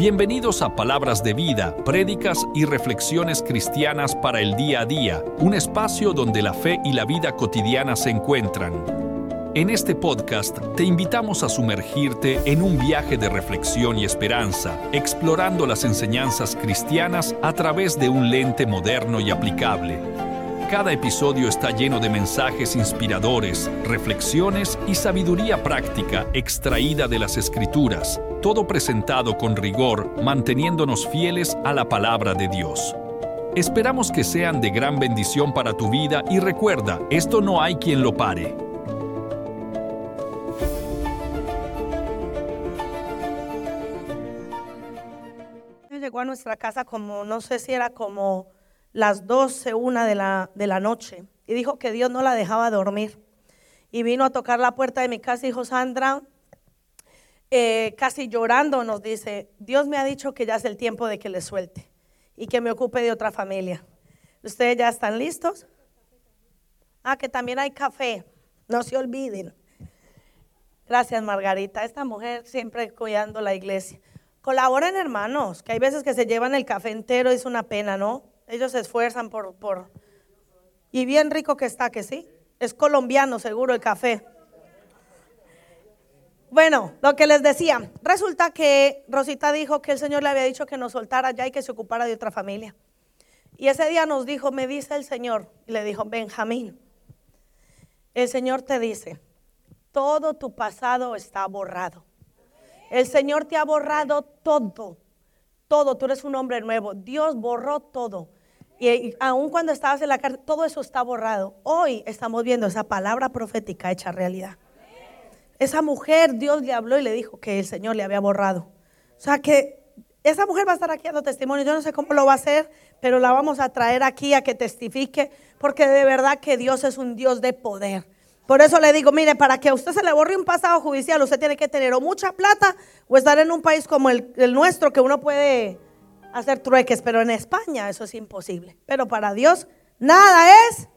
Bienvenidos a Palabras de Vida, prédicas y reflexiones cristianas para el día a día, un espacio donde la fe y la vida cotidiana se encuentran. En este podcast te invitamos a sumergirte en un viaje de reflexión y esperanza, explorando las enseñanzas cristianas a través de un lente moderno y aplicable. Cada episodio está lleno de mensajes inspiradores, reflexiones y sabiduría práctica extraída de las escrituras, todo presentado con rigor, manteniéndonos fieles a la palabra de Dios. Esperamos que sean de gran bendición para tu vida y recuerda, esto no hay quien lo pare. Llegó a nuestra casa como, no sé si era como las 12, una de la, de la noche y dijo que Dios no la dejaba dormir. Y vino a tocar la puerta de mi casa y dijo, Sandra, eh, casi llorando nos dice, Dios me ha dicho que ya es el tiempo de que le suelte y que me ocupe de otra familia. ¿Ustedes ya están listos? Ah, que también hay café, no se olviden. Gracias, Margarita. Esta mujer siempre cuidando la iglesia. Colaboren, hermanos, que hay veces que se llevan el café entero, es una pena, ¿no? Ellos se esfuerzan por, por... Y bien rico que está, que sí. Es colombiano, seguro, el café. Bueno, lo que les decía, resulta que Rosita dijo que el Señor le había dicho que nos soltara ya y que se ocupara de otra familia. Y ese día nos dijo, me dice el Señor, y le dijo, Benjamín, el Señor te dice, todo tu pasado está borrado. El Señor te ha borrado todo, todo, tú eres un hombre nuevo. Dios borró todo. Y aun cuando estabas en la cárcel, todo eso está borrado. Hoy estamos viendo esa palabra profética hecha realidad. Esa mujer, Dios le habló y le dijo que el Señor le había borrado. O sea que esa mujer va a estar aquí dando testimonio. Yo no sé cómo lo va a hacer, pero la vamos a traer aquí a que testifique, porque de verdad que Dios es un Dios de poder. Por eso le digo, mire, para que a usted se le borre un pasado judicial, usted tiene que tener o mucha plata o estar en un país como el, el nuestro, que uno puede hacer trueques, pero en España eso es imposible. Pero para Dios nada es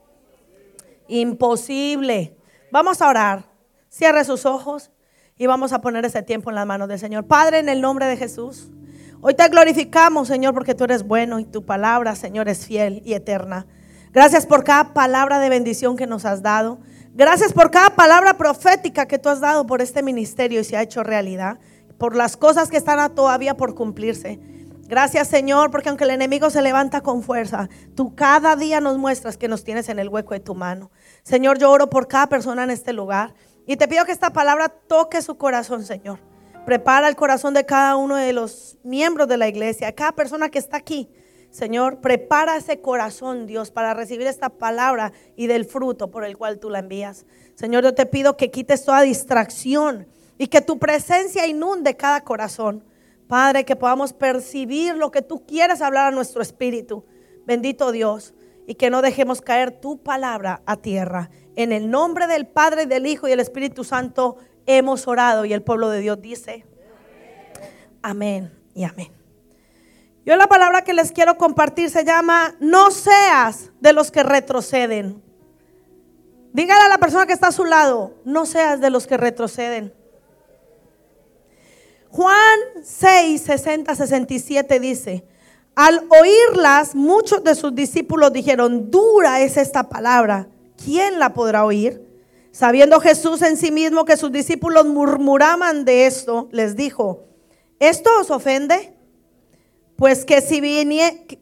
imposible. Vamos a orar. Cierre sus ojos y vamos a poner ese tiempo en las manos del Señor. Padre, en el nombre de Jesús. Hoy te glorificamos, Señor, porque tú eres bueno y tu palabra, Señor, es fiel y eterna. Gracias por cada palabra de bendición que nos has dado. Gracias por cada palabra profética que tú has dado por este ministerio y se ha hecho realidad. Por las cosas que están todavía por cumplirse. Gracias Señor, porque aunque el enemigo se levanta con fuerza, tú cada día nos muestras que nos tienes en el hueco de tu mano. Señor, yo oro por cada persona en este lugar y te pido que esta palabra toque su corazón, Señor. Prepara el corazón de cada uno de los miembros de la iglesia, cada persona que está aquí. Señor, prepara ese corazón, Dios, para recibir esta palabra y del fruto por el cual tú la envías. Señor, yo te pido que quites toda distracción y que tu presencia inunde cada corazón. Padre, que podamos percibir lo que tú quieres hablar a nuestro espíritu. Bendito Dios. Y que no dejemos caer tu palabra a tierra. En el nombre del Padre, del Hijo y del Espíritu Santo hemos orado. Y el pueblo de Dios dice, amén y amén. Yo la palabra que les quiero compartir se llama, no seas de los que retroceden. Dígale a la persona que está a su lado, no seas de los que retroceden. Juan 6, 60, 67 dice, al oírlas, muchos de sus discípulos dijeron, dura es esta palabra, ¿quién la podrá oír? Sabiendo Jesús en sí mismo que sus discípulos murmuraban de esto, les dijo, ¿esto os ofende? Pues que si,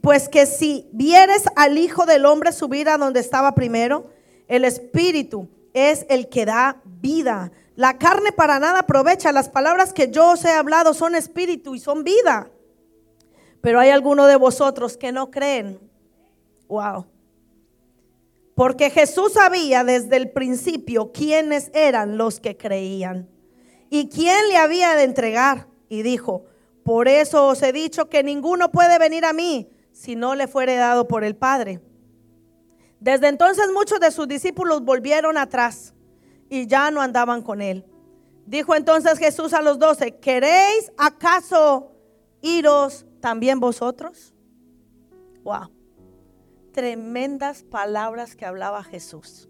pues que si vieres al Hijo del Hombre subir a donde estaba primero, el Espíritu es el que da vida. La carne para nada aprovecha. Las palabras que yo os he hablado son espíritu y son vida. Pero hay algunos de vosotros que no creen. Wow. Porque Jesús sabía desde el principio quiénes eran los que creían y quién le había de entregar. Y dijo, por eso os he dicho que ninguno puede venir a mí si no le fuere dado por el Padre. Desde entonces muchos de sus discípulos volvieron atrás y ya no andaban con él. Dijo entonces Jesús a los doce, ¿queréis acaso iros también vosotros? Wow. Tremendas palabras que hablaba Jesús.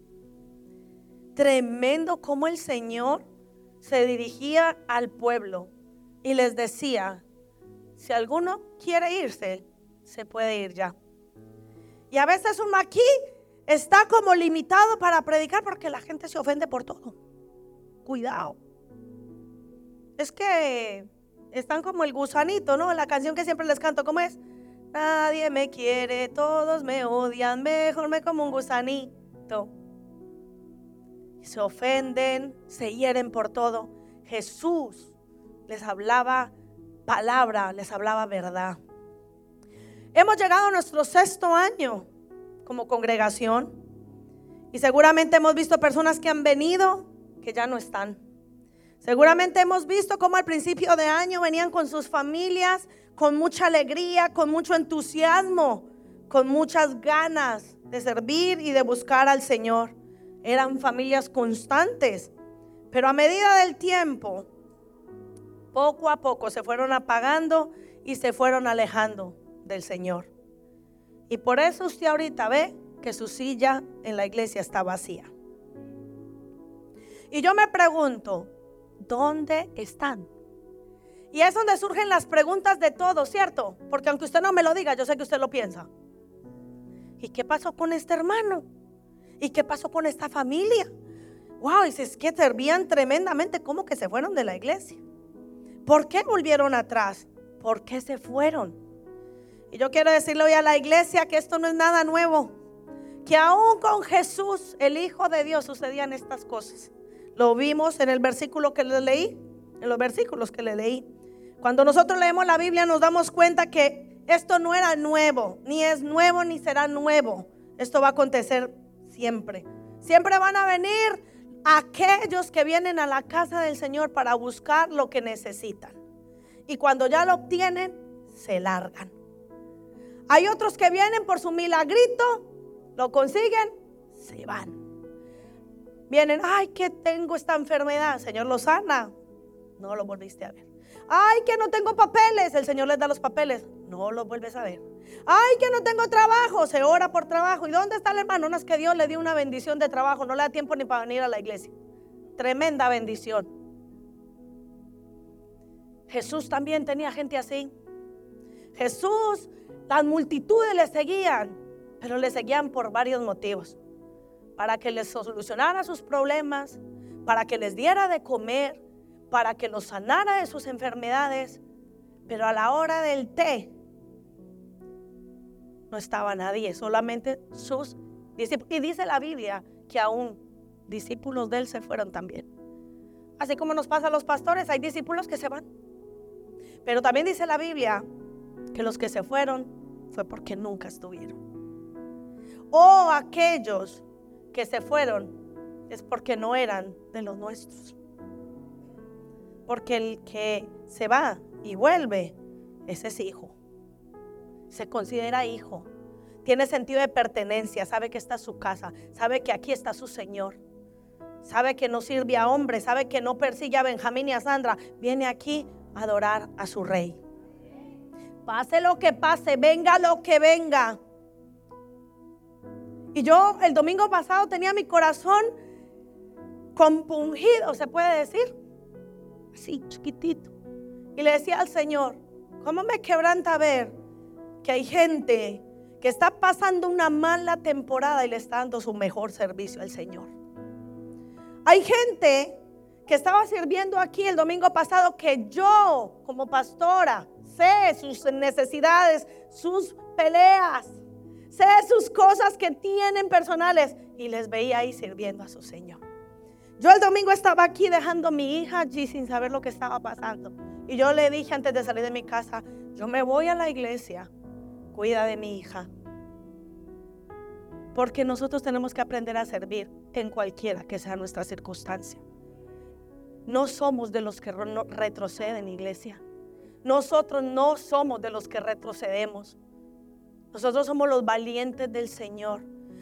Tremendo como el Señor se dirigía al pueblo y les decía, si alguno quiere irse, se puede ir ya. Y a veces un maquí está como limitado para predicar porque la gente se ofende por todo. Cuidado. Es que están como el gusanito, ¿no? La canción que siempre les canto, ¿cómo es? Nadie me quiere, todos me odian, mejor me como un gusanito. Se ofenden, se hieren por todo. Jesús les hablaba palabra, les hablaba verdad. Hemos llegado a nuestro sexto año como congregación y seguramente hemos visto personas que han venido que ya no están. Seguramente hemos visto cómo al principio de año venían con sus familias, con mucha alegría, con mucho entusiasmo, con muchas ganas de servir y de buscar al Señor. Eran familias constantes, pero a medida del tiempo, poco a poco se fueron apagando y se fueron alejando del Señor. Y por eso usted ahorita ve que su silla en la iglesia está vacía. Y yo me pregunto, ¿dónde están? Y es donde surgen las preguntas de todos, ¿cierto? Porque aunque usted no me lo diga, yo sé que usted lo piensa. ¿Y qué pasó con este hermano? ¿Y qué pasó con esta familia? Wow, y si es que servían tremendamente, ¿cómo que se fueron de la iglesia? ¿Por qué volvieron atrás? ¿Por qué se fueron? Y yo quiero decirle hoy a la iglesia que esto no es nada nuevo. Que aún con Jesús, el Hijo de Dios, sucedían estas cosas. Lo vimos en el versículo que le leí, en los versículos que le leí. Cuando nosotros leemos la Biblia nos damos cuenta que esto no era nuevo, ni es nuevo ni será nuevo. Esto va a acontecer siempre. Siempre van a venir aquellos que vienen a la casa del Señor para buscar lo que necesitan. Y cuando ya lo obtienen, se largan. Hay otros que vienen por su milagrito, lo consiguen, se van. Vienen, ay, que tengo esta enfermedad. Señor lo sana. No lo volviste a ver. Ay, que no tengo papeles. El Señor les da los papeles. No lo vuelves a ver. Ay, que no tengo trabajo. Se ora por trabajo. ¿Y dónde está el hermano? No es que Dios le dio una bendición de trabajo. No le da tiempo ni para venir a la iglesia. Tremenda bendición. Jesús también tenía gente así. Jesús, las multitudes le seguían, pero le seguían por varios motivos para que les solucionara sus problemas, para que les diera de comer, para que los sanara de sus enfermedades. Pero a la hora del té no estaba nadie, solamente sus discípulos. Y dice la Biblia que aún discípulos de él se fueron también. Así como nos pasa a los pastores, hay discípulos que se van. Pero también dice la Biblia que los que se fueron fue porque nunca estuvieron. O aquellos que se fueron es porque no eran de los nuestros. Porque el que se va y vuelve, ese es hijo. Se considera hijo. Tiene sentido de pertenencia, sabe que está su casa, sabe que aquí está su Señor. Sabe que no sirve a hombre, sabe que no persigue a Benjamín y a Sandra. Viene aquí a adorar a su rey. Pase lo que pase, venga lo que venga. Y yo el domingo pasado tenía mi corazón compungido, se puede decir, así chiquitito. Y le decía al Señor, ¿cómo me quebranta ver que hay gente que está pasando una mala temporada y le está dando su mejor servicio al Señor? Hay gente que estaba sirviendo aquí el domingo pasado que yo como pastora sé sus necesidades, sus peleas, sé sus cosas que tienen personales y les veía ahí sirviendo a su Señor. Yo el domingo estaba aquí dejando a mi hija allí sin saber lo que estaba pasando. Y yo le dije antes de salir de mi casa, yo me voy a la iglesia, cuida de mi hija. Porque nosotros tenemos que aprender a servir en cualquiera que sea nuestra circunstancia. No somos de los que retroceden, iglesia. Nosotros no somos de los que retrocedemos. Nosotros somos los valientes del Señor.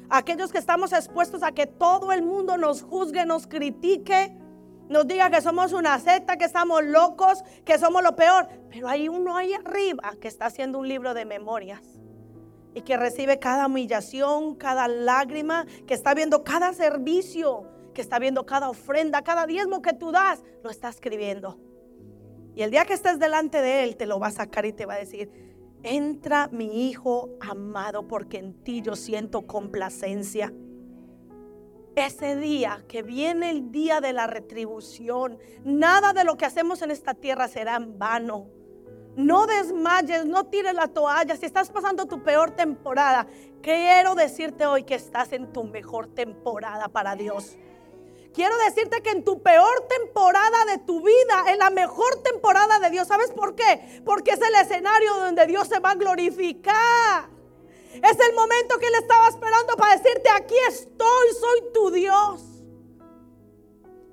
Aquellos que estamos expuestos a que todo el mundo nos juzgue, nos critique, nos diga que somos una secta, que estamos locos, que somos lo peor. Pero hay uno ahí arriba que está haciendo un libro de memorias y que recibe cada humillación, cada lágrima, que está viendo cada servicio, que está viendo cada ofrenda, cada diezmo que tú das, lo está escribiendo. Y el día que estés delante de Él, te lo va a sacar y te va a decir, entra mi hijo amado, porque en ti yo siento complacencia. Ese día que viene el día de la retribución, nada de lo que hacemos en esta tierra será en vano. No desmayes, no tires la toalla. Si estás pasando tu peor temporada, quiero decirte hoy que estás en tu mejor temporada para Dios. Quiero decirte que en tu peor temporada de tu vida, en la mejor temporada de Dios, ¿sabes por qué? Porque es el escenario donde Dios se va a glorificar. Es el momento que Él estaba esperando para decirte, aquí estoy, soy tu Dios.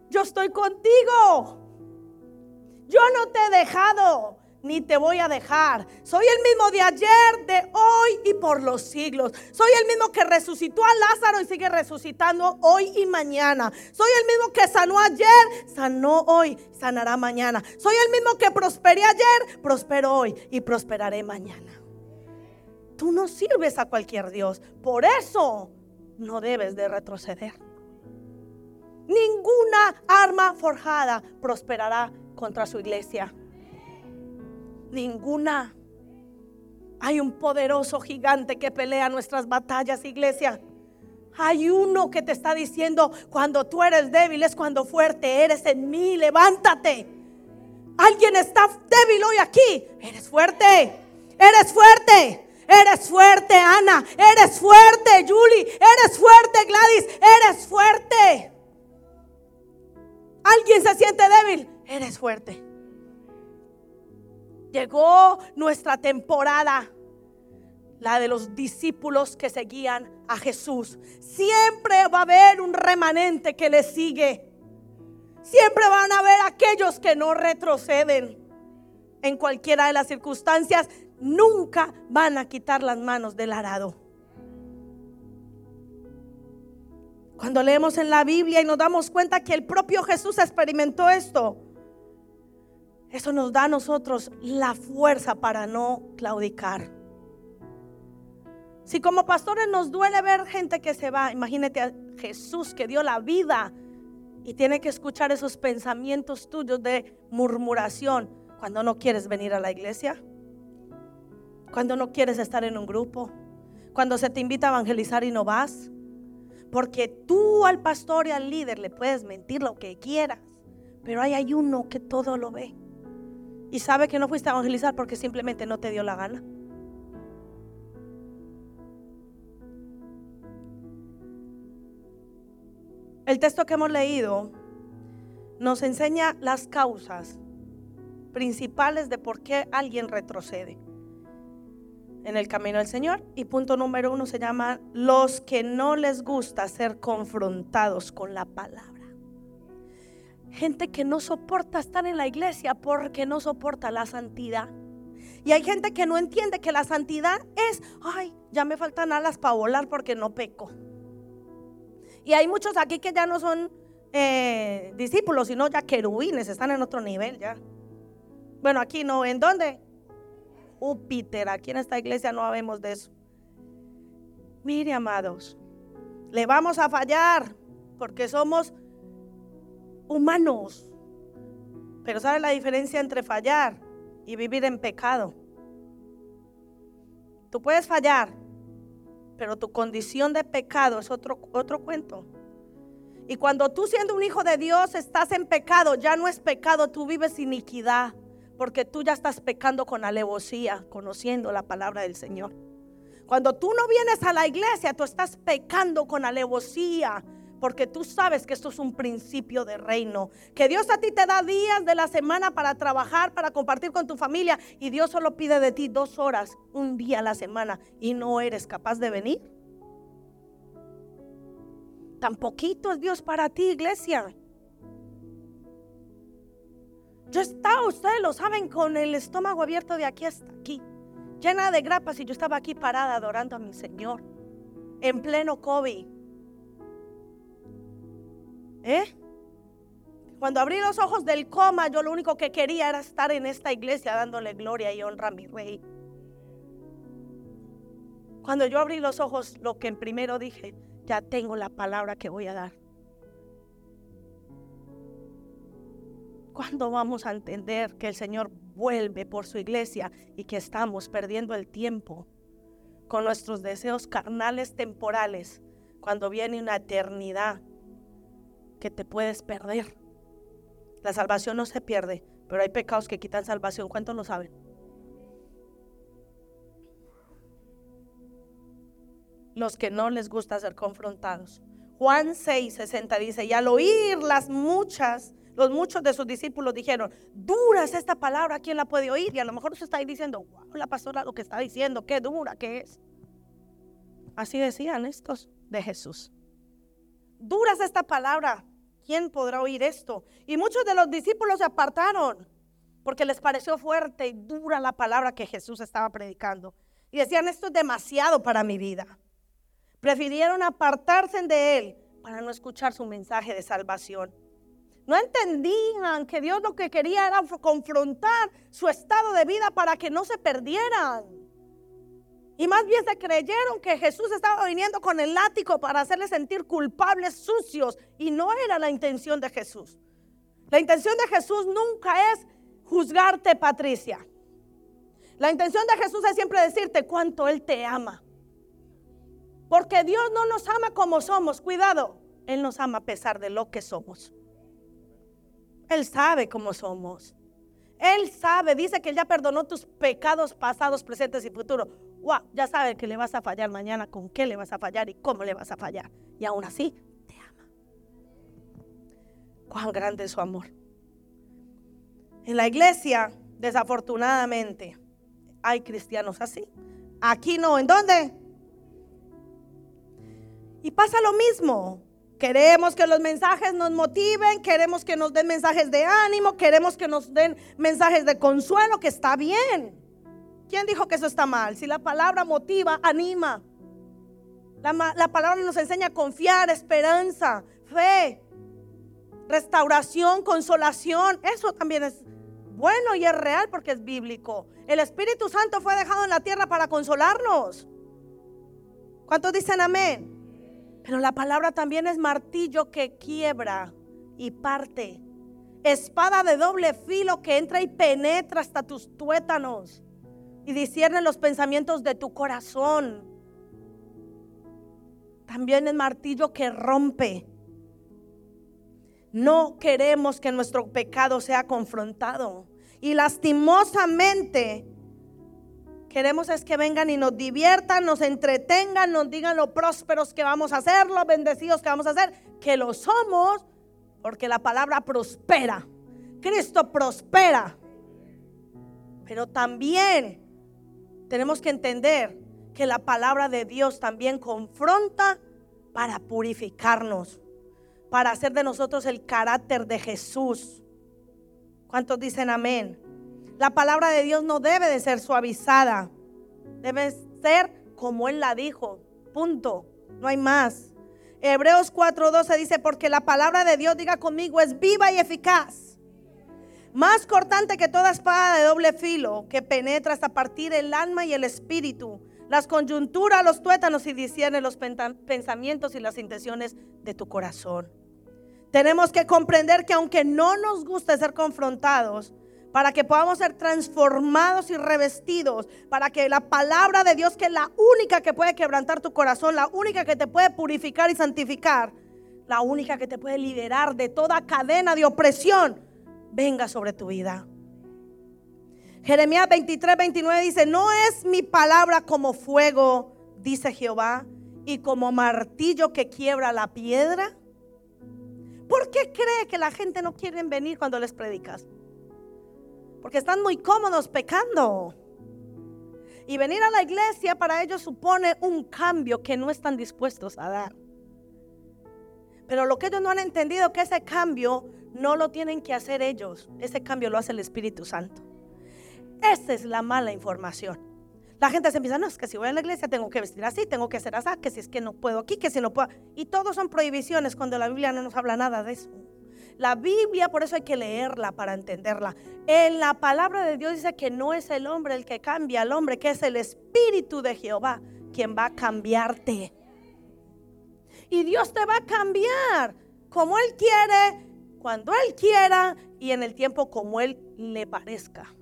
Yo estoy contigo. Yo no te he dejado ni te voy a dejar. Soy el mismo de ayer, de hoy y por los siglos. Soy el mismo que resucitó a Lázaro y sigue resucitando hoy y mañana. Soy el mismo que sanó ayer, sanó hoy, sanará mañana. Soy el mismo que prosperé ayer, prospero hoy y prosperaré mañana. Tú no sirves a cualquier Dios. Por eso no debes de retroceder. Ninguna arma forjada prosperará contra su iglesia. Ninguna. Hay un poderoso gigante que pelea nuestras batallas, iglesia. Hay uno que te está diciendo, cuando tú eres débil es cuando fuerte eres en mí, levántate. Alguien está débil hoy aquí. Eres fuerte, eres fuerte. Eres fuerte, Ana. Eres fuerte, Julie. Eres fuerte, Gladys. Eres fuerte. ¿Alguien se siente débil? Eres fuerte. Llegó nuestra temporada, la de los discípulos que seguían a Jesús. Siempre va a haber un remanente que le sigue. Siempre van a haber aquellos que no retroceden en cualquiera de las circunstancias nunca van a quitar las manos del arado. Cuando leemos en la Biblia y nos damos cuenta que el propio Jesús experimentó esto, eso nos da a nosotros la fuerza para no claudicar. Si como pastores nos duele ver gente que se va, imagínate a Jesús que dio la vida y tiene que escuchar esos pensamientos tuyos de murmuración cuando no quieres venir a la iglesia cuando no quieres estar en un grupo, cuando se te invita a evangelizar y no vas. Porque tú al pastor y al líder le puedes mentir lo que quieras, pero hay uno que todo lo ve y sabe que no fuiste a evangelizar porque simplemente no te dio la gana. El texto que hemos leído nos enseña las causas principales de por qué alguien retrocede en el camino del Señor. Y punto número uno se llama los que no les gusta ser confrontados con la palabra. Gente que no soporta estar en la iglesia porque no soporta la santidad. Y hay gente que no entiende que la santidad es, ay, ya me faltan alas para volar porque no peco. Y hay muchos aquí que ya no son eh, discípulos, sino ya querubines, están en otro nivel ya. Bueno, aquí no, ¿en dónde? Júpiter. Aquí en esta iglesia no habemos de eso. Mire, amados, le vamos a fallar porque somos humanos. Pero ¿sabe la diferencia entre fallar y vivir en pecado? Tú puedes fallar, pero tu condición de pecado es otro, otro cuento. Y cuando tú siendo un hijo de Dios estás en pecado, ya no es pecado, tú vives iniquidad. Porque tú ya estás pecando con alevosía, conociendo la palabra del Señor. Cuando tú no vienes a la iglesia, tú estás pecando con alevosía. Porque tú sabes que esto es un principio de reino. Que Dios a ti te da días de la semana para trabajar, para compartir con tu familia. Y Dios solo pide de ti dos horas, un día a la semana. Y no eres capaz de venir. Tan poquito es Dios para ti, iglesia. Yo estaba, ustedes lo saben, con el estómago abierto de aquí hasta aquí, llena de grapas y yo estaba aquí parada adorando a mi Señor, en pleno COVID. ¿Eh? Cuando abrí los ojos del coma, yo lo único que quería era estar en esta iglesia dándole gloria y honra a mi rey. Cuando yo abrí los ojos, lo que primero dije, ya tengo la palabra que voy a dar. ¿Cuándo vamos a entender que el Señor vuelve por su iglesia y que estamos perdiendo el tiempo con nuestros deseos carnales temporales cuando viene una eternidad que te puedes perder? La salvación no se pierde, pero hay pecados que quitan salvación. ¿Cuántos lo saben? Los que no les gusta ser confrontados. Juan 6, 60 dice, y al oír las muchas los muchos de sus discípulos dijeron, dura es esta palabra, ¿quién la puede oír? Y a lo mejor usted está ahí diciendo, wow, la pastora lo que está diciendo, qué dura que es. Así decían estos de Jesús. Dura es esta palabra, ¿quién podrá oír esto? Y muchos de los discípulos se apartaron porque les pareció fuerte y dura la palabra que Jesús estaba predicando. Y decían, esto es demasiado para mi vida. Prefirieron apartarse de él para no escuchar su mensaje de salvación. No entendían que Dios lo que quería era confrontar su estado de vida para que no se perdieran. Y más bien se creyeron que Jesús estaba viniendo con el látigo para hacerles sentir culpables, sucios. Y no era la intención de Jesús. La intención de Jesús nunca es juzgarte, Patricia. La intención de Jesús es siempre decirte cuánto Él te ama. Porque Dios no nos ama como somos. Cuidado, Él nos ama a pesar de lo que somos. Él sabe cómo somos. Él sabe, dice que Él ya perdonó tus pecados pasados, presentes y futuros. Ya sabe que le vas a fallar mañana, con qué le vas a fallar y cómo le vas a fallar. Y aún así, te ama. Cuán grande es su amor. En la iglesia, desafortunadamente, hay cristianos así. Aquí no, ¿en dónde? Y pasa lo mismo. Queremos que los mensajes nos motiven, queremos que nos den mensajes de ánimo, queremos que nos den mensajes de consuelo, que está bien. ¿Quién dijo que eso está mal? Si la palabra motiva, anima. La, la palabra nos enseña a confiar, esperanza, fe, restauración, consolación. Eso también es bueno y es real porque es bíblico. El Espíritu Santo fue dejado en la tierra para consolarnos. ¿Cuántos dicen amén? Pero la palabra también es martillo que quiebra y parte. Espada de doble filo que entra y penetra hasta tus tuétanos y discierne los pensamientos de tu corazón. También es martillo que rompe. No queremos que nuestro pecado sea confrontado. Y lastimosamente Queremos es que vengan y nos diviertan, nos entretengan, nos digan lo prósperos que vamos a ser, lo bendecidos que vamos a ser, que lo somos, porque la palabra prospera. Cristo prospera. Pero también tenemos que entender que la palabra de Dios también confronta para purificarnos, para hacer de nosotros el carácter de Jesús. ¿Cuántos dicen amén? La palabra de Dios no debe de ser suavizada. Debe ser como Él la dijo. Punto. No hay más. Hebreos 4:12 dice, porque la palabra de Dios, diga conmigo, es viva y eficaz. Más cortante que toda espada de doble filo, que penetra hasta partir el alma y el espíritu, las coyunturas, los tuétanos y discierne los pensamientos y las intenciones de tu corazón. Tenemos que comprender que aunque no nos guste ser confrontados, para que podamos ser transformados y revestidos, para que la palabra de Dios, que es la única que puede quebrantar tu corazón, la única que te puede purificar y santificar, la única que te puede liberar de toda cadena de opresión, venga sobre tu vida. Jeremías 23, 29 dice, no es mi palabra como fuego, dice Jehová, y como martillo que quiebra la piedra. ¿Por qué cree que la gente no quiere venir cuando les predicas? Porque están muy cómodos pecando. Y venir a la iglesia para ellos supone un cambio que no están dispuestos a dar. Pero lo que ellos no han entendido que ese cambio no lo tienen que hacer ellos. Ese cambio lo hace el Espíritu Santo. Esa es la mala información. La gente se empieza, no, es que si voy a la iglesia tengo que vestir así, tengo que hacer así, que si es que no puedo aquí, que si no puedo. Y todos son prohibiciones cuando la Biblia no nos habla nada de eso. La Biblia, por eso hay que leerla para entenderla. En la palabra de Dios dice que no es el hombre el que cambia al hombre, que es el Espíritu de Jehová quien va a cambiarte. Y Dios te va a cambiar como Él quiere, cuando Él quiera y en el tiempo como Él le parezca.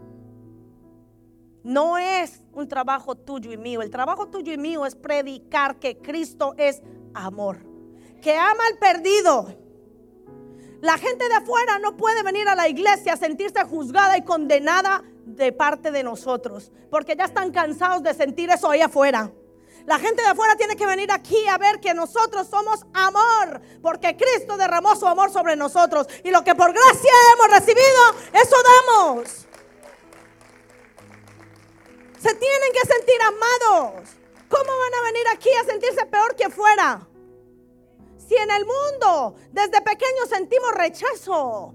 No es un trabajo tuyo y mío. El trabajo tuyo y mío es predicar que Cristo es amor, que ama al perdido. La gente de afuera no puede venir a la iglesia a sentirse juzgada y condenada de parte de nosotros, porque ya están cansados de sentir eso ahí afuera. La gente de afuera tiene que venir aquí a ver que nosotros somos amor, porque Cristo derramó su amor sobre nosotros y lo que por gracia hemos recibido, eso damos. Se tienen que sentir amados. ¿Cómo van a venir aquí a sentirse peor que afuera? Si en el mundo desde pequeños sentimos rechazo,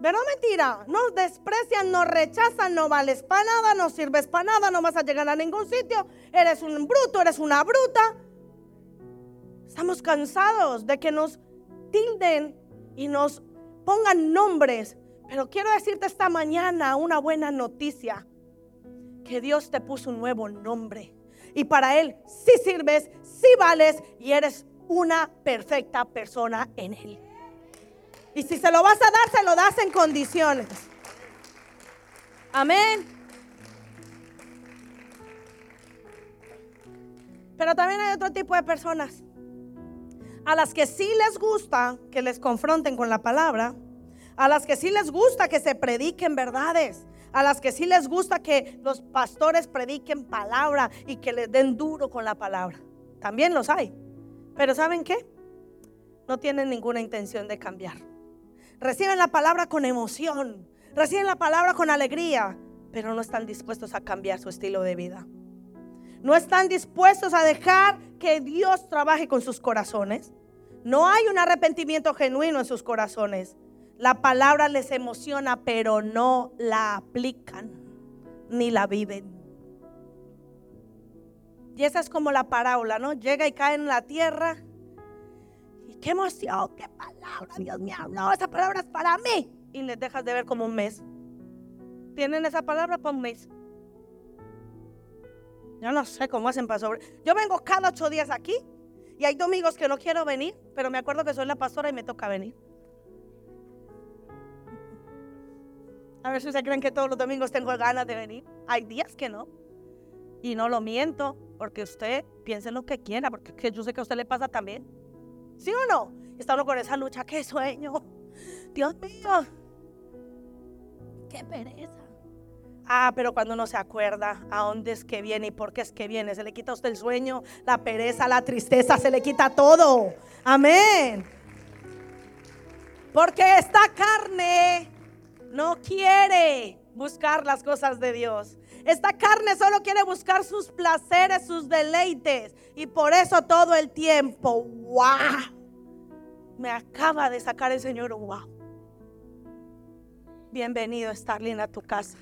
¿Verdad mentira? Nos desprecian, nos rechazan, no vales para nada, no sirves para nada, no vas a llegar a ningún sitio, eres un bruto, eres una bruta. Estamos cansados de que nos tilden y nos pongan nombres. Pero quiero decirte esta mañana una buena noticia, que Dios te puso un nuevo nombre. Y para Él sí sirves, sí vales y eres una perfecta persona en Él. Y si se lo vas a dar, se lo das en condiciones. Amén. Pero también hay otro tipo de personas a las que sí les gusta que les confronten con la palabra, a las que sí les gusta que se prediquen verdades, a las que sí les gusta que los pastores prediquen palabra y que les den duro con la palabra. También los hay. Pero ¿saben qué? No tienen ninguna intención de cambiar reciben la palabra con emoción, reciben la palabra con alegría, pero no están dispuestos a cambiar su estilo de vida. No están dispuestos a dejar que Dios trabaje con sus corazones. No hay un arrepentimiento genuino en sus corazones. La palabra les emociona, pero no la aplican ni la viven. Y esa es como la parábola, ¿no? Llega y cae en la tierra qué emoción, qué palabra, Dios me habló, esa palabra es para mí. Y les dejas de ver como un mes. Tienen esa palabra para un mes. Yo no sé cómo hacen para sobre. Yo vengo cada ocho días aquí y hay domingos que no quiero venir, pero me acuerdo que soy la pastora y me toca venir. A ver si ustedes creen que todos los domingos tengo ganas de venir. Hay días que no. Y no lo miento, porque usted piense lo que quiera, porque yo sé que a usted le pasa también. ¿Sí o no? Está uno con esa lucha, qué sueño. Dios mío, qué pereza. Ah, pero cuando uno se acuerda a dónde es que viene y por qué es que viene, se le quita a usted el sueño, la pereza, la tristeza, se le quita todo. Amén. Porque esta carne no quiere buscar las cosas de Dios. Esta carne solo quiere buscar sus placeres, sus deleites. Y por eso todo el tiempo, wow. Me acaba de sacar el Señor, wow. Bienvenido, Starling, a tu casa.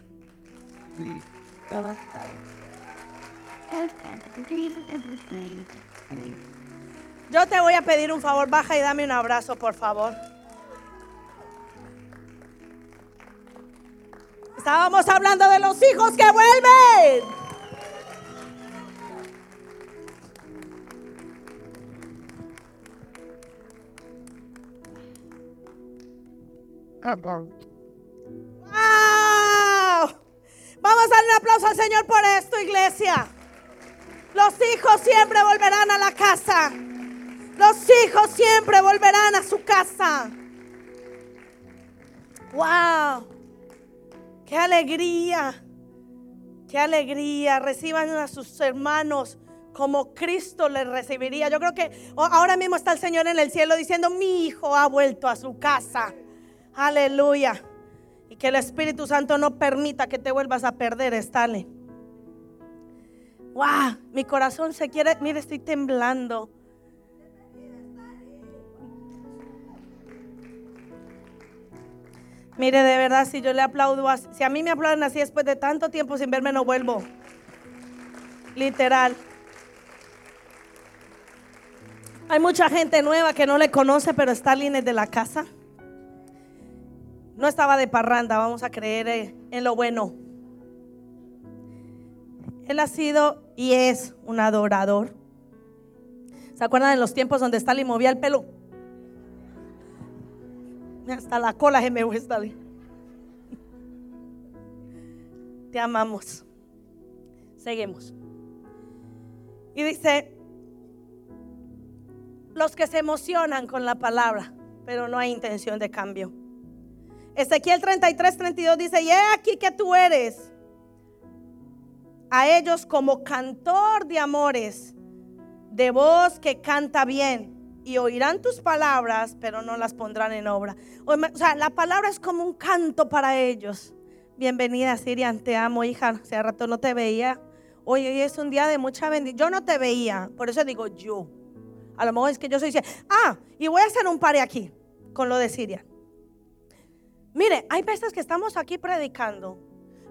Yo te voy a pedir un favor, baja y dame un abrazo, por favor. Estábamos hablando de los hijos que vuelven. Wow. Vamos a dar un aplauso al Señor por esto, iglesia. Los hijos siempre volverán a la casa. Los hijos siempre volverán a su casa. Wow. Qué alegría, qué alegría. Reciban a sus hermanos como Cristo les recibiría. Yo creo que ahora mismo está el Señor en el cielo diciendo, mi hijo ha vuelto a su casa. Aleluya. Y que el Espíritu Santo no permita que te vuelvas a perder, Estale. Wow, mi corazón se quiere, mire, estoy temblando. Mire, de verdad, si yo le aplaudo, si a mí me aplauden así después de tanto tiempo sin verme, no vuelvo. Literal. Hay mucha gente nueva que no le conoce, pero Stalin es de la casa. No estaba de parranda, vamos a creer eh, en lo bueno. Él ha sido y es un adorador. ¿Se acuerdan de los tiempos donde Stalin movía el pelo? Hasta la cola se me gusta. Te amamos. Seguimos. Y dice, los que se emocionan con la palabra, pero no hay intención de cambio. Ezequiel 33, 32 dice, y he aquí que tú eres a ellos como cantor de amores, de voz que canta bien, y oirán tus palabras, pero no las pondrán en obra. O sea, la palabra es como un canto para ellos. Bienvenida, Sirian, te amo, hija. Hace rato no te veía. Hoy, hoy es un día de mucha bendición. Yo no te veía, por eso digo yo. A lo mejor es que yo soy. Ah, y voy a hacer un pare aquí con lo de Siria. Mire, hay veces que estamos aquí predicando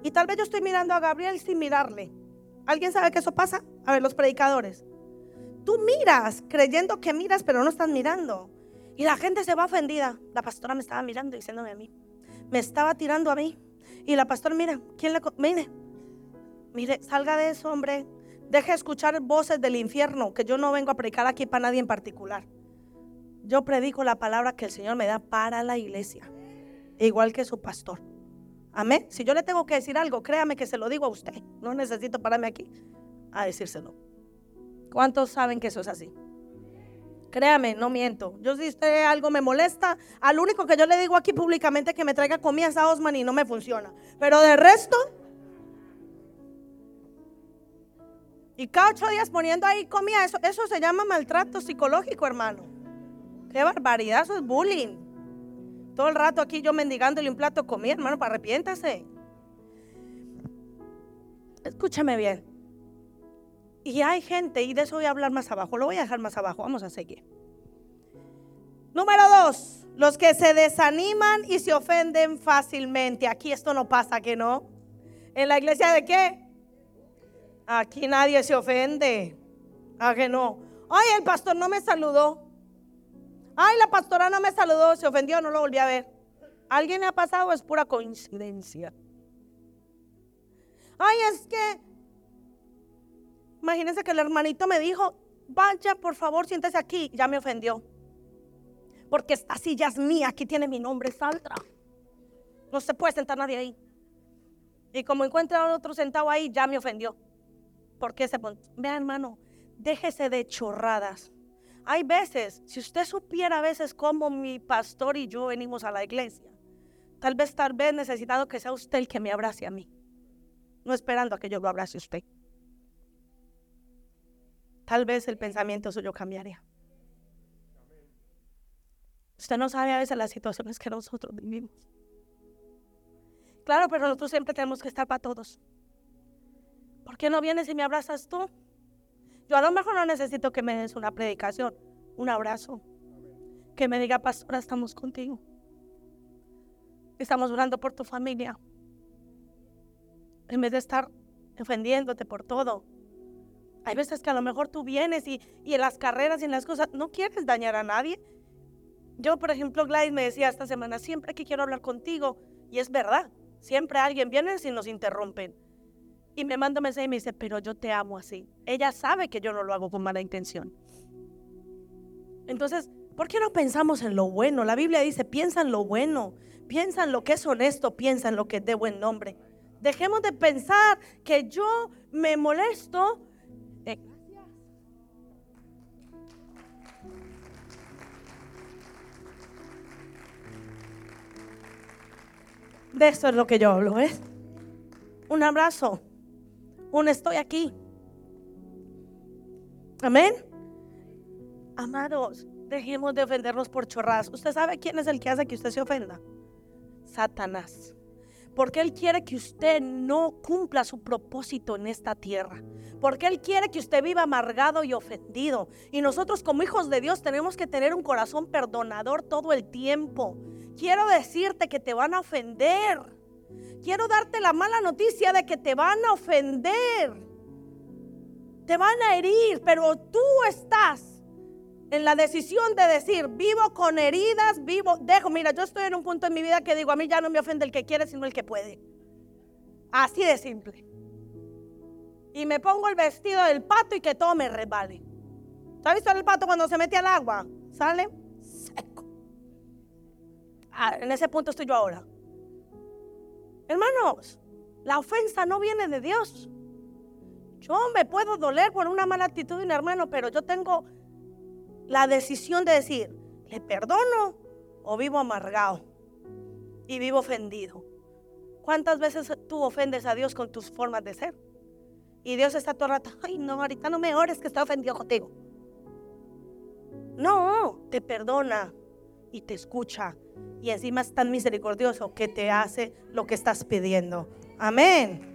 y tal vez yo estoy mirando a Gabriel sin mirarle. ¿Alguien sabe que eso pasa? A ver, los predicadores. Tú miras creyendo que miras, pero no estás mirando. Y la gente se va ofendida. La pastora me estaba mirando diciéndome a mí. Me estaba tirando a mí. Y la pastora, mira, ¿quién le... Mire, mire, salga de eso, hombre. Deje de escuchar voces del infierno, que yo no vengo a predicar aquí para nadie en particular. Yo predico la palabra que el Señor me da para la iglesia, igual que su pastor. Amén. Si yo le tengo que decir algo, créame que se lo digo a usted. No necesito pararme aquí a decírselo. ¿Cuántos saben que eso es así? Créame, no miento. Yo si usted algo me molesta, al único que yo le digo aquí públicamente que me traiga comida es a Osman y no me funciona. Pero de resto, Y cada ocho días poniendo ahí comida, eso, eso se llama maltrato psicológico, hermano. Qué barbaridad, eso es bullying. Todo el rato aquí yo mendigándole un plato de comida, hermano, para arrepiéntase. Escúchame bien. Y hay gente, y de eso voy a hablar más abajo, lo voy a dejar más abajo, vamos a seguir. Número dos, los que se desaniman y se ofenden fácilmente. Aquí esto no pasa, ¿que no? ¿En la iglesia de qué? Aquí nadie se ofende. ¿A que no? Ay, el pastor no me saludó. Ay, la pastora no me saludó, se ofendió, no lo volví a ver. ¿Alguien le ha pasado? Es pura coincidencia. Ay, es que, imagínense que el hermanito me dijo, vaya, por favor, siéntese aquí. Ya me ofendió. Porque esta silla es mía, aquí tiene mi nombre, Saltra. No se puede sentar nadie ahí. Y como encuentra otro sentado ahí, ya me ofendió. ¿Por qué se? Vea, hermano, déjese de chorradas. Hay veces, si usted supiera a veces cómo mi pastor y yo venimos a la iglesia, tal vez, tal vez necesitado que sea usted el que me abrace a mí, no esperando a que yo lo abrace a usted. Tal vez el pensamiento suyo cambiaría. Usted no sabe a veces las situaciones que nosotros vivimos. Claro, pero nosotros siempre tenemos que estar para todos. ¿Por qué no vienes y me abrazas tú? Yo a lo mejor no necesito que me des una predicación, un abrazo. Que me diga, pastora, estamos contigo. Estamos orando por tu familia. En vez de estar ofendiéndote por todo. Hay veces que a lo mejor tú vienes y, y en las carreras y en las cosas no quieres dañar a nadie. Yo, por ejemplo, Gladys me decía esta semana, siempre que quiero hablar contigo, y es verdad, siempre alguien viene y nos interrumpen. Y me manda un mensaje y me dice, pero yo te amo así. Ella sabe que yo no lo hago con mala intención. Entonces, ¿por qué no pensamos en lo bueno? La Biblia dice, piensa en lo bueno, piensa en lo que es honesto, piensa en lo que es de buen nombre. Dejemos de pensar que yo me molesto. De eso es lo que yo hablo, ¿ves? Un abrazo un estoy aquí. Amén. Amados, dejemos de ofendernos por chorradas. ¿Usted sabe quién es el que hace que usted se ofenda? Satanás. Porque Él quiere que usted no cumpla su propósito en esta tierra. Porque Él quiere que usted viva amargado y ofendido. Y nosotros como hijos de Dios tenemos que tener un corazón perdonador todo el tiempo. Quiero decirte que te van a ofender quiero darte la mala noticia de que te van a ofender, te van a herir, pero tú estás en la decisión de decir, vivo con heridas, vivo, dejo, mira, yo estoy en un punto en mi vida que digo, a mí ya no me ofende el que quiere, sino el que puede. Así de simple. Y me pongo el vestido del pato y que todo me resbale. ¿Has visto el pato cuando se mete al agua? Sale. Ah, en ese punto estoy yo ahora. Hermanos, la ofensa no viene de Dios. Yo me puedo doler por una mala actitud de un hermano, pero yo tengo la decisión de decir, ¿le perdono o vivo amargado y vivo ofendido? ¿Cuántas veces tú ofendes a Dios con tus formas de ser? Y Dios está todo el rato, ay no, ahorita no me ores que está ofendido contigo. No, te perdona y te escucha. Y encima es tan misericordioso que te hace lo que estás pidiendo. Amén.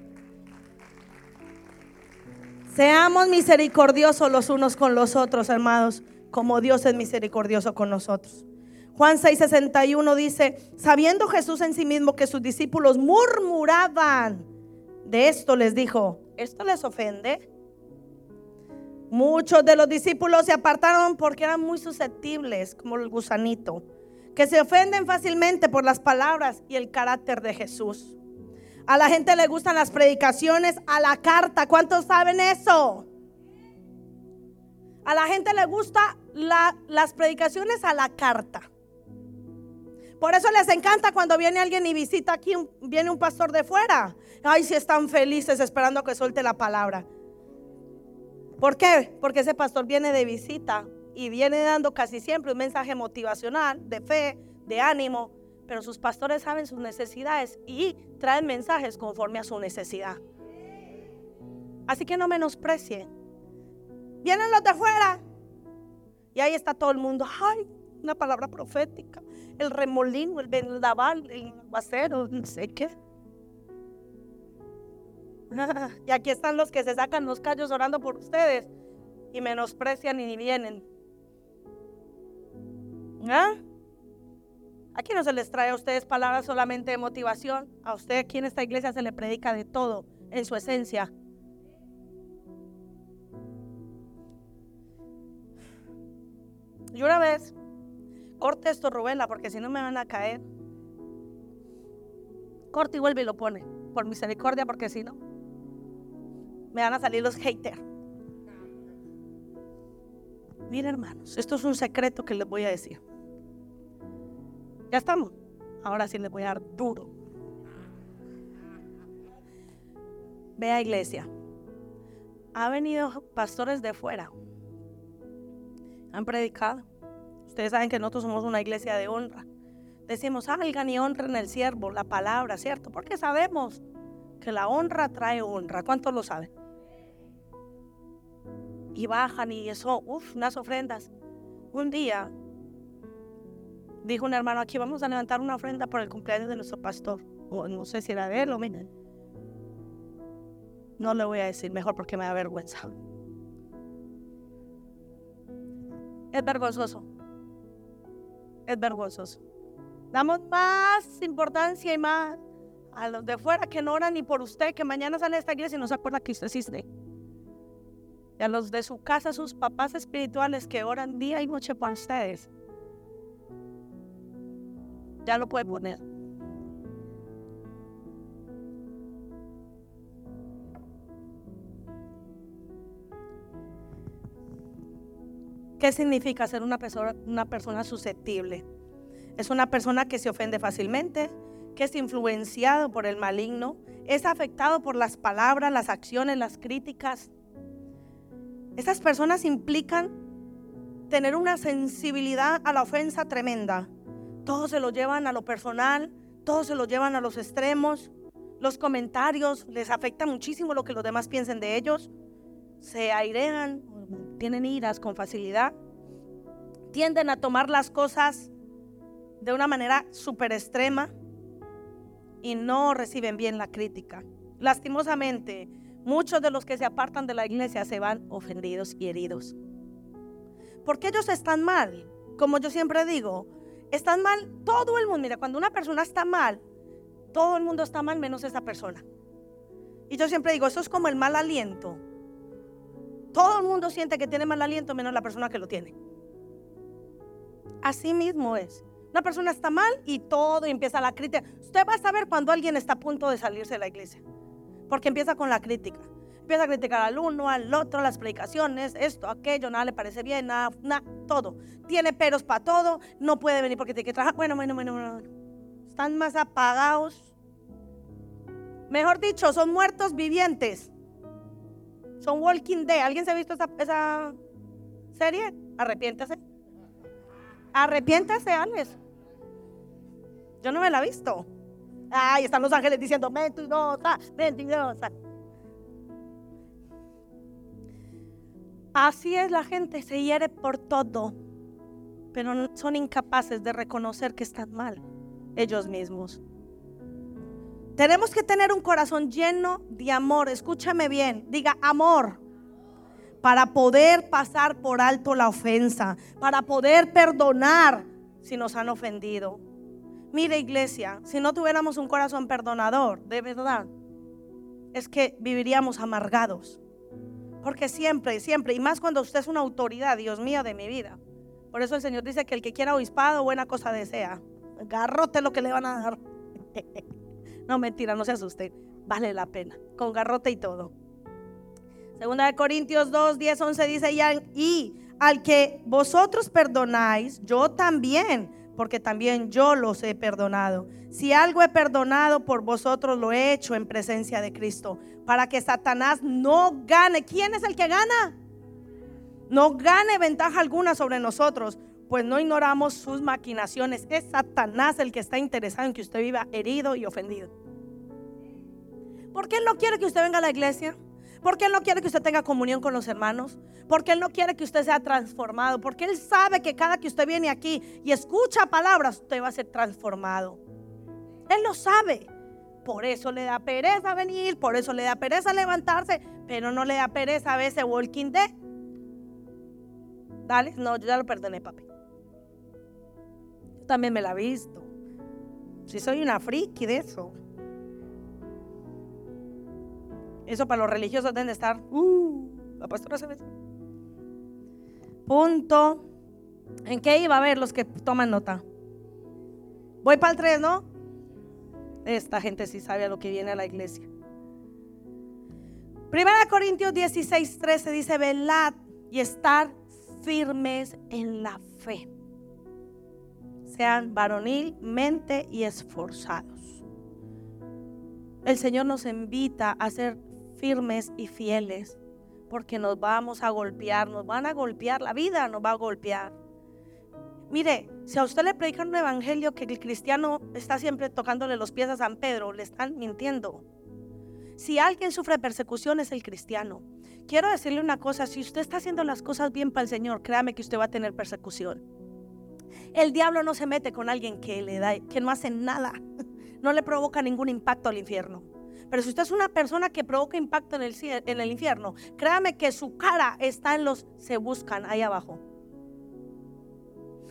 Seamos misericordiosos los unos con los otros, hermanos, como Dios es misericordioso con nosotros. Juan 6:61 dice, sabiendo Jesús en sí mismo que sus discípulos murmuraban, de esto les dijo, ¿esto les ofende? Muchos de los discípulos se apartaron porque eran muy susceptibles, como el gusanito, que se ofenden fácilmente por las palabras y el carácter de Jesús. A la gente le gustan las predicaciones a la carta. ¿Cuántos saben eso? A la gente le gusta las predicaciones a la carta. Por eso les encanta cuando viene alguien y visita aquí, viene un pastor de fuera. Ay, si están felices esperando que suelte la palabra. ¿Por qué? Porque ese pastor viene de visita y viene dando casi siempre un mensaje motivacional, de fe, de ánimo, pero sus pastores saben sus necesidades y traen mensajes conforme a su necesidad. Así que no menosprecien. Vienen los de afuera y ahí está todo el mundo. Ay, una palabra profética. El remolino, el vendaval, el aguacero, no sé qué. y aquí están los que se sacan los callos orando por ustedes y menosprecian y ni vienen. ¿Ah? Aquí no se les trae a ustedes palabras solamente de motivación. A usted aquí en esta iglesia se le predica de todo en su esencia. Y una vez, corte esto, Rubela, porque si no me van a caer. Corte y vuelve y lo pone. Por misericordia, porque si no me van a salir los haters. Miren hermanos, esto es un secreto que les voy a decir. Ya estamos. Ahora sí les voy a dar duro. Vea iglesia. Ha venido pastores de fuera. Han predicado. Ustedes saben que nosotros somos una iglesia de honra. Decimos, salgan y honren el siervo, la palabra, ¿cierto? Porque sabemos que la honra trae honra. ¿Cuántos lo saben? Y bajan y eso, uff, unas ofrendas. Un día dijo un hermano, aquí vamos a levantar una ofrenda por el cumpleaños de nuestro pastor. O no sé si era de él o miren. No le voy a decir mejor porque me da vergüenza. Es vergonzoso. Es vergonzoso. Damos más importancia y más a los de fuera que no oran ni por usted, que mañana sale de esta iglesia y no se acuerda que usted existe y a los de su casa, sus papás espirituales que oran día y noche por ustedes. Ya lo puede poner. ¿Qué significa ser una persona, una persona susceptible? Es una persona que se ofende fácilmente, que es influenciado por el maligno, es afectado por las palabras, las acciones, las críticas, estas personas implican tener una sensibilidad a la ofensa tremenda. Todos se lo llevan a lo personal, todos se lo llevan a los extremos. Los comentarios les afecta muchísimo lo que los demás piensen de ellos. Se airean, tienen iras con facilidad. Tienden a tomar las cosas de una manera súper extrema y no reciben bien la crítica. Lastimosamente, Muchos de los que se apartan de la iglesia se van ofendidos y heridos. Porque ellos están mal. Como yo siempre digo, están mal todo el mundo. Mira, cuando una persona está mal, todo el mundo está mal menos esa persona. Y yo siempre digo, eso es como el mal aliento. Todo el mundo siente que tiene mal aliento menos la persona que lo tiene. Así mismo es. Una persona está mal y todo empieza la crítica. Usted va a saber cuando alguien está a punto de salirse de la iglesia porque empieza con la crítica. empieza a criticar al uno, al otro, las predicaciones, esto, aquello, nada le parece bien, nada, nada, todo. Tiene peros para todo, no puede venir porque tiene que trabajar. Bueno, bueno, bueno, bueno. Están más apagados. Mejor dicho, son muertos vivientes. Son Walking Dead. ¿Alguien se ha visto esa, esa serie? Arrepiéntase. Arrepiéntase, Alex. Yo no me la he visto. Ay, están los ángeles diciendo mentirosa, mentirosa. Así es la gente, se hiere por todo, pero son incapaces de reconocer que están mal ellos mismos. Tenemos que tener un corazón lleno de amor, escúchame bien, diga amor, para poder pasar por alto la ofensa, para poder perdonar si nos han ofendido. Mire iglesia, si no tuviéramos un corazón perdonador, de verdad, es que viviríamos amargados. Porque siempre, siempre, y más cuando usted es una autoridad, Dios mío, de mi vida. Por eso el Señor dice que el que quiera obispado, buena cosa desea. Garrote lo que le van a dar. no, mentira, no se asuste. Vale la pena. Con garrote y todo. Segunda de Corintios 2, 10, 11 dice, y al que vosotros perdonáis, yo también porque también yo los he perdonado. Si algo he perdonado por vosotros, lo he hecho en presencia de Cristo, para que Satanás no gane. ¿Quién es el que gana? No gane ventaja alguna sobre nosotros, pues no ignoramos sus maquinaciones. Es Satanás el que está interesado en que usted viva herido y ofendido. ¿Por qué él no quiere que usted venga a la iglesia? Porque Él no quiere que usted tenga comunión con los hermanos. Porque Él no quiere que usted sea transformado. Porque Él sabe que cada que usted viene aquí y escucha palabras, usted va a ser transformado. Él lo sabe. Por eso le da pereza venir, por eso le da pereza levantarse, pero no le da pereza a veces walking dead. Dale, no, yo ya lo perdoné, papi. Yo también me la he visto. Si soy una friki de eso. Eso para los religiosos deben de estar. Uh, la pastora se ve. Punto. ¿En qué iba a ver los que toman nota? Voy para el 3, ¿no? Esta gente sí sabe a lo que viene a la iglesia. Primera Corintios 16, 13 dice, velad y estar firmes en la fe. Sean varonil, mente y esforzados. El Señor nos invita a ser firmes y fieles, porque nos vamos a golpear, nos van a golpear, la vida nos va a golpear. Mire, si a usted le predican un evangelio que el cristiano está siempre tocándole los pies a San Pedro, le están mintiendo. Si alguien sufre persecución es el cristiano. Quiero decirle una cosa, si usted está haciendo las cosas bien para el Señor, créame que usted va a tener persecución. El diablo no se mete con alguien que le da, que no hace nada, no le provoca ningún impacto al infierno. Pero si usted es una persona que provoca impacto en el, en el infierno, créame que su cara está en los se buscan ahí abajo.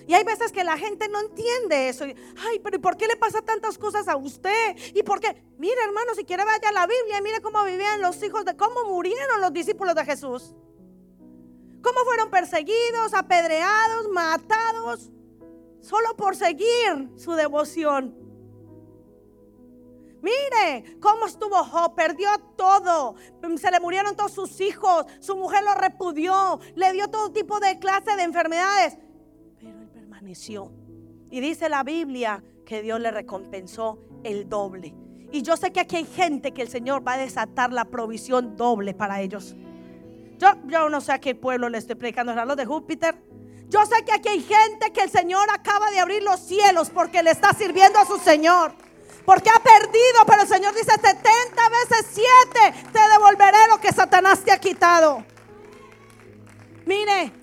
Y hay veces que la gente no entiende eso. Ay, pero ¿por qué le pasa tantas cosas a usted? ¿Y por qué? Mire, hermano, si quiere vaya a la Biblia y mire cómo vivían los hijos de cómo murieron los discípulos de Jesús. Cómo fueron perseguidos, apedreados, matados, solo por seguir su devoción. Mire cómo estuvo Job, perdió todo, se le murieron todos sus hijos, su mujer lo repudió, le dio todo tipo de clase de enfermedades, pero él permaneció. Y dice la Biblia que Dios le recompensó el doble. Y yo sé que aquí hay gente que el Señor va a desatar la provisión doble para ellos. Yo, no sé a qué pueblo le estoy predicando, es lo de Júpiter. Yo sé que aquí hay gente que el Señor acaba de abrir los cielos porque le está sirviendo a su Señor. Porque ha perdido, pero el Señor dice 70 veces 7 te devolveré lo que Satanás te ha quitado. Mire,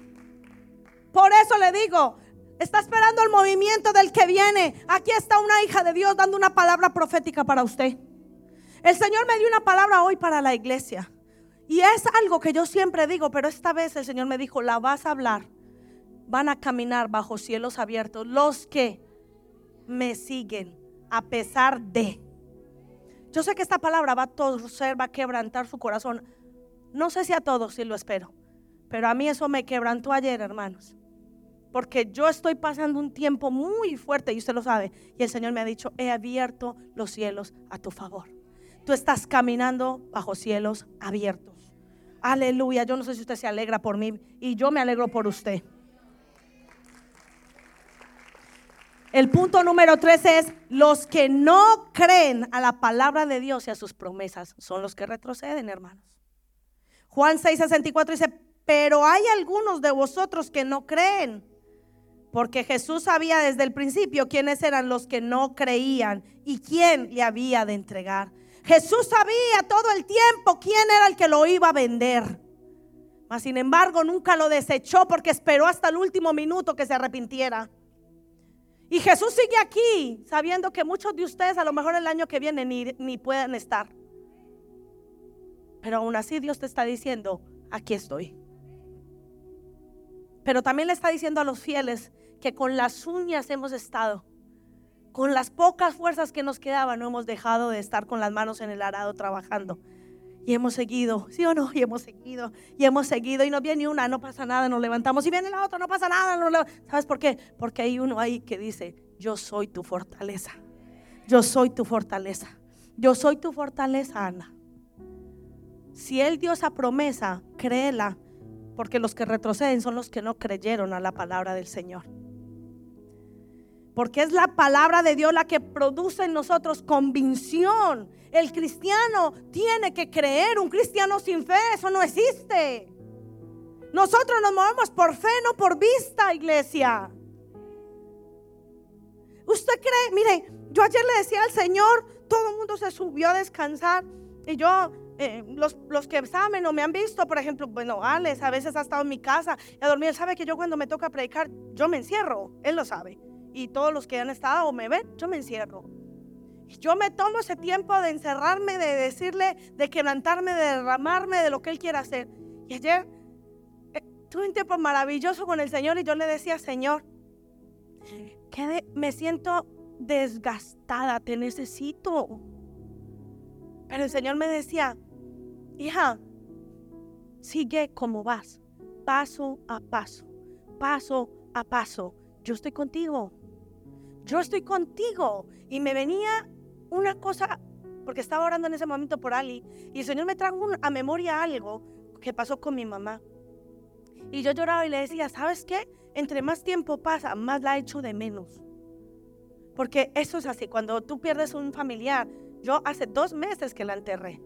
por eso le digo, está esperando el movimiento del que viene. Aquí está una hija de Dios dando una palabra profética para usted. El Señor me dio una palabra hoy para la iglesia. Y es algo que yo siempre digo, pero esta vez el Señor me dijo, la vas a hablar. Van a caminar bajo cielos abiertos los que me siguen a pesar de. Yo sé que esta palabra va a torcer, va a quebrantar su corazón. No sé si a todos, si lo espero. Pero a mí eso me quebrantó ayer, hermanos. Porque yo estoy pasando un tiempo muy fuerte y usted lo sabe. Y el Señor me ha dicho, he abierto los cielos a tu favor. Tú estás caminando bajo cielos abiertos. Aleluya. Yo no sé si usted se alegra por mí y yo me alegro por usted. El punto número tres es, los que no creen a la palabra de Dios y a sus promesas son los que retroceden, hermanos. Juan 6:64 dice, pero hay algunos de vosotros que no creen, porque Jesús sabía desde el principio quiénes eran los que no creían y quién le había de entregar. Jesús sabía todo el tiempo quién era el que lo iba a vender. Mas sin embargo nunca lo desechó porque esperó hasta el último minuto que se arrepintiera. Y Jesús sigue aquí, sabiendo que muchos de ustedes a lo mejor el año que viene ni, ni pueden estar. Pero aún así Dios te está diciendo, aquí estoy. Pero también le está diciendo a los fieles que con las uñas hemos estado. Con las pocas fuerzas que nos quedaban, no hemos dejado de estar con las manos en el arado trabajando. Y hemos seguido, ¿sí o no? Y hemos seguido, y hemos seguido, y no viene una, no pasa nada, nos levantamos, y viene la otra, no pasa nada. ¿Sabes por qué? Porque hay uno ahí que dice, yo soy tu fortaleza. Yo soy tu fortaleza. Yo soy tu fortaleza, Ana. Si Él dio esa promesa, créela, porque los que retroceden son los que no creyeron a la palabra del Señor. Porque es la palabra de Dios la que produce en nosotros convicción. El cristiano tiene que creer. Un cristiano sin fe, eso no existe. Nosotros nos movemos por fe, no por vista, iglesia. ¿Usted cree? Mire, yo ayer le decía al Señor, todo el mundo se subió a descansar. Y yo, eh, los, los, que saben o me han visto, por ejemplo, bueno, Alex a veces ha estado en mi casa y a dormir. Él sabe que yo cuando me toca predicar, yo me encierro. Él lo sabe y todos los que han estado o me ven, yo me encierro. Yo me tomo ese tiempo de encerrarme, de decirle, de quebrantarme, de derramarme de lo que Él quiere hacer. Y ayer eh, tuve un tiempo maravilloso con el Señor y yo le decía, Señor, que me siento desgastada, te necesito. Pero el Señor me decía, hija, sigue como vas, paso a paso, paso a paso. Yo estoy contigo yo estoy contigo. Y me venía una cosa, porque estaba orando en ese momento por Ali, y el Señor me trajo a memoria algo que pasó con mi mamá. Y yo lloraba y le decía, ¿sabes qué? Entre más tiempo pasa, más la echo de menos. Porque eso es así, cuando tú pierdes un familiar, yo hace dos meses que la enterré.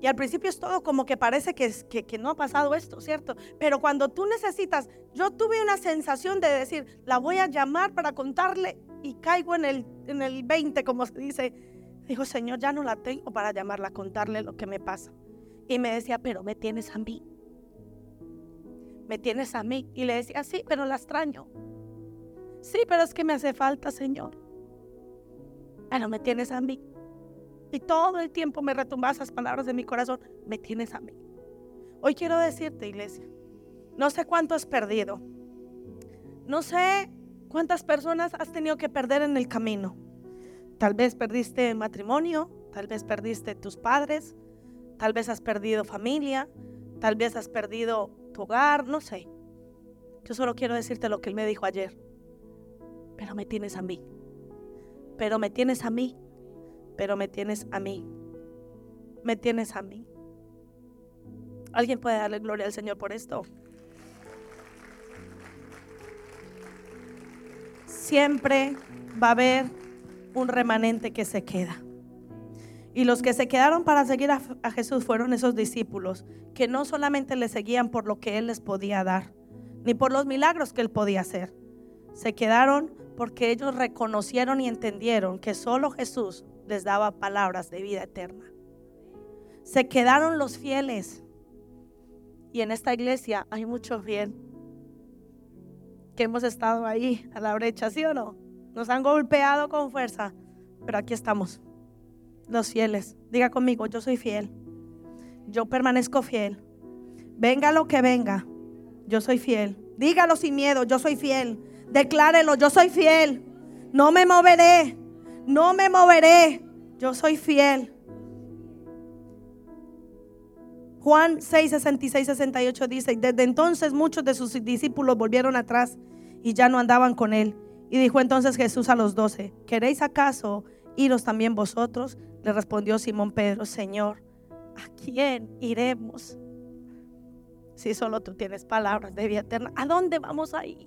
Y al principio es todo como que parece que, no ha pasado esto, ¿cierto? Pero cuando tú necesitas, yo tuve una sensación de decir, la voy a llamar para contarle y caigo en el, en el 20, como se dice. Dijo, Señor, ya no la tengo para llamarla, contarle lo que me pasa. Y me decía, pero me tienes a mí. Me tienes a mí. Y le decía, sí, pero la extraño. Sí, pero es que me hace falta, Señor. Pero me tienes a mí. Y todo el tiempo me retumba esas palabras de mi corazón. Me tienes a mí. Hoy quiero decirte, iglesia, no sé cuánto has perdido. No sé cuántas personas has tenido que perder en el camino. Tal vez perdiste matrimonio, tal vez perdiste tus padres, tal vez has perdido familia, tal vez has perdido tu hogar, no sé. Yo solo quiero decirte lo que él me dijo ayer. Pero me tienes a mí. Pero me tienes a mí pero me tienes a mí. Me tienes a mí. ¿Alguien puede darle gloria al Señor por esto? Siempre va a haber un remanente que se queda. Y los que se quedaron para seguir a, Jesús fueron esos discípulos que no solamente le seguían por lo que Él les podía dar, ni por los milagros que Él podía hacer. Se quedaron porque ellos reconocieron y entendieron que solo Jesús les daba palabras de vida eterna. Se quedaron los fieles. Y en esta iglesia hay muchos fieles que hemos estado ahí a la brecha, ¿sí o no? Nos han golpeado con fuerza, pero aquí estamos, los fieles. Diga conmigo, yo soy fiel. Yo permanezco fiel. Venga lo que venga, yo soy fiel. Dígalo sin miedo, yo soy fiel. Declárelo, yo soy fiel. No me moveré no me moveré, yo soy fiel. Juan 6, 66, 68 dice, desde entonces muchos de sus discípulos volvieron atrás y ya no andaban con él. Y dijo entonces Jesús a los doce, ¿queréis acaso iros también vosotros? Le respondió Simón Pedro, Señor, ¿a quién iremos? Si solo tú tienes palabras de vida eterna, ¿a dónde vamos a ir?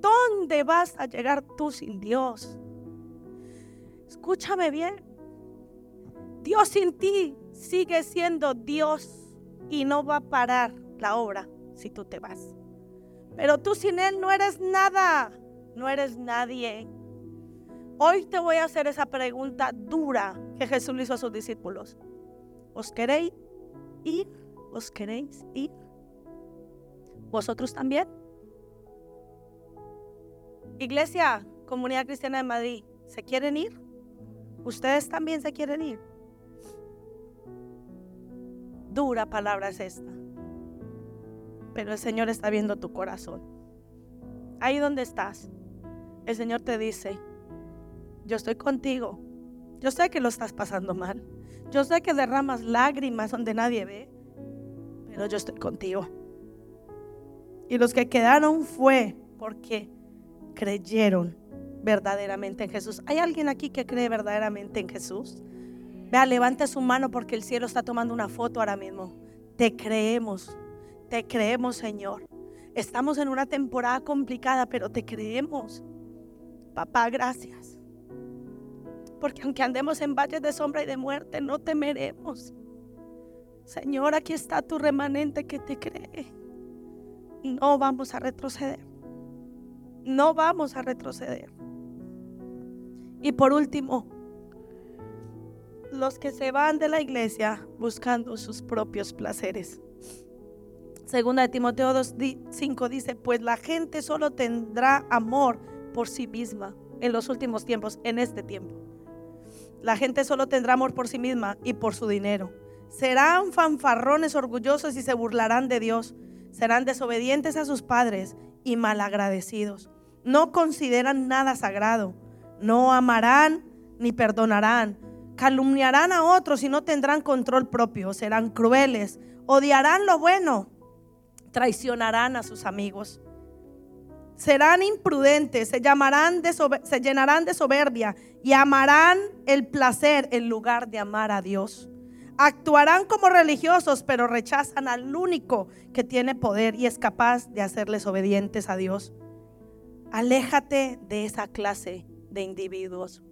¿Dónde vas a llegar tú sin Dios? Escúchame bien. Dios sin ti sigue siendo Dios y no va a parar la obra si tú te vas. Pero tú sin Él no eres nada, no eres nadie. Hoy te voy a hacer esa pregunta dura que Jesús le hizo a sus discípulos. ¿Os queréis ir? ¿Os queréis ir? ¿Vosotros también? Iglesia, Comunidad Cristiana de Madrid, ¿se quieren ir? ¿Ustedes también se quieren ir? Dura palabra es esta. Pero el Señor está viendo tu corazón. Ahí donde estás, el Señor te dice, yo estoy contigo. Yo sé que lo estás pasando mal. Yo sé que derramas lágrimas donde nadie ve. Pero yo estoy contigo. Y los que quedaron fue porque creyeron verdaderamente en Jesús. ¿Hay alguien aquí que cree verdaderamente en Jesús? Vea, levante su mano porque el cielo está tomando una foto ahora mismo. Te creemos, te creemos, Señor. Estamos en una temporada complicada, pero te creemos. Papá, gracias. Porque aunque andemos en valles de sombra y de muerte, no temeremos. Señor, aquí está tu remanente que te cree. No vamos a retroceder. No vamos a retroceder. Y por último, los que se van de la iglesia buscando sus propios placeres. Segunda de Timoteo 2.5 dice, pues la gente solo tendrá amor por sí misma en los últimos tiempos, en este tiempo. La gente solo tendrá amor por sí misma y por su dinero. Serán fanfarrones orgullosos y se burlarán de Dios. Serán desobedientes a sus padres y malagradecidos. No consideran nada sagrado. No amarán ni perdonarán calumniarán a otros y no tendrán control propio, serán crueles, odiarán lo bueno, traicionarán a sus amigos. Serán imprudentes, se, llamarán se llenarán de soberbia y amarán el placer en lugar de amar a Dios. Actuarán como religiosos, pero rechazan al único que tiene poder y es capaz de hacerles obedientes a Dios. Aléjate de esa clase de individuos